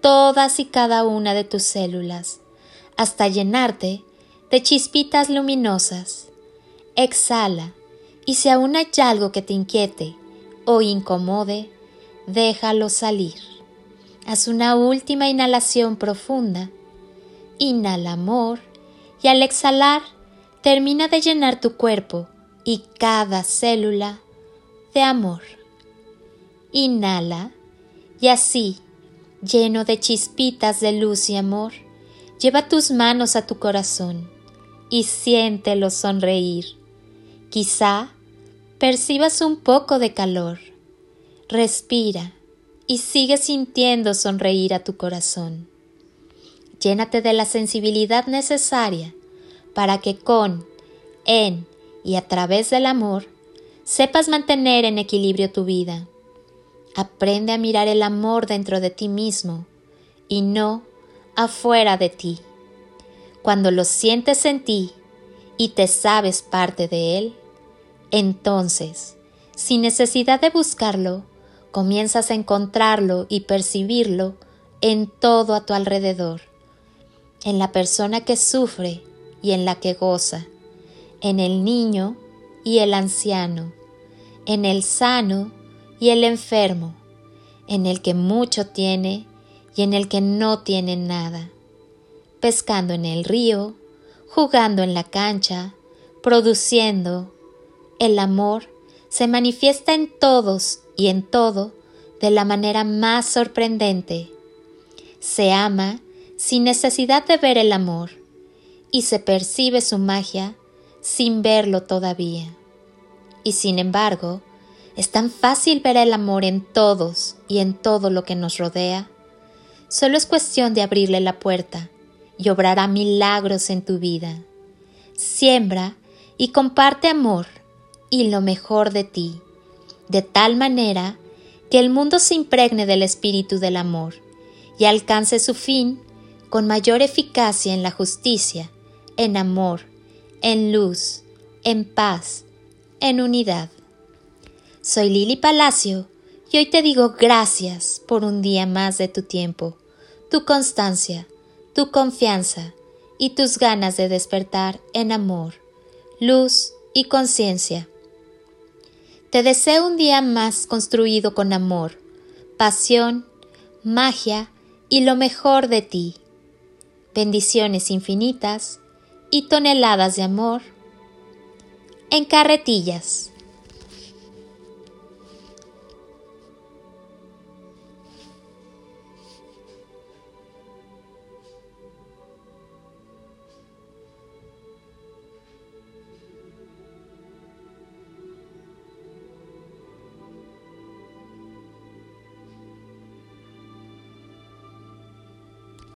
todas y cada una de tus células, hasta llenarte de chispitas luminosas. Exhala, y si aún hay algo que te inquiete o incomode, déjalo salir. Haz una última inhalación profunda. Inhala amor y al exhalar termina de llenar tu cuerpo y cada célula de amor. Inhala y así lleno de chispitas de luz y amor, lleva tus manos a tu corazón y siéntelo sonreír. Quizá percibas un poco de calor. Respira y sigue sintiendo sonreír a tu corazón. Llénate de la sensibilidad necesaria para que con, en y a través del amor sepas mantener en equilibrio tu vida Aprende a mirar el amor dentro de ti mismo y no afuera de ti. Cuando lo sientes en ti y te sabes parte de él, entonces, sin necesidad de buscarlo, comienzas a encontrarlo y percibirlo en todo a tu alrededor, en la persona que sufre y en la que goza, en el niño y el anciano, en el sano y el enfermo, en el que mucho tiene y en el que no tiene nada, pescando en el río, jugando en la cancha, produciendo. El amor se manifiesta en todos y en todo de la manera más sorprendente. Se ama sin necesidad de ver el amor y se percibe su magia sin verlo todavía. Y sin embargo, es tan fácil ver el amor en todos y en todo lo que nos rodea. Solo es cuestión de abrirle la puerta y obrará milagros en tu vida. Siembra y comparte amor y lo mejor de ti, de tal manera que el mundo se impregne del espíritu del amor y alcance su fin con mayor eficacia en la justicia, en amor, en luz, en paz, en unidad. Soy Lili Palacio y hoy te digo gracias por un día más de tu tiempo, tu constancia, tu confianza y tus ganas de despertar en amor, luz y conciencia. Te deseo un día más construido con amor, pasión, magia y lo mejor de ti. Bendiciones infinitas y toneladas de amor en carretillas.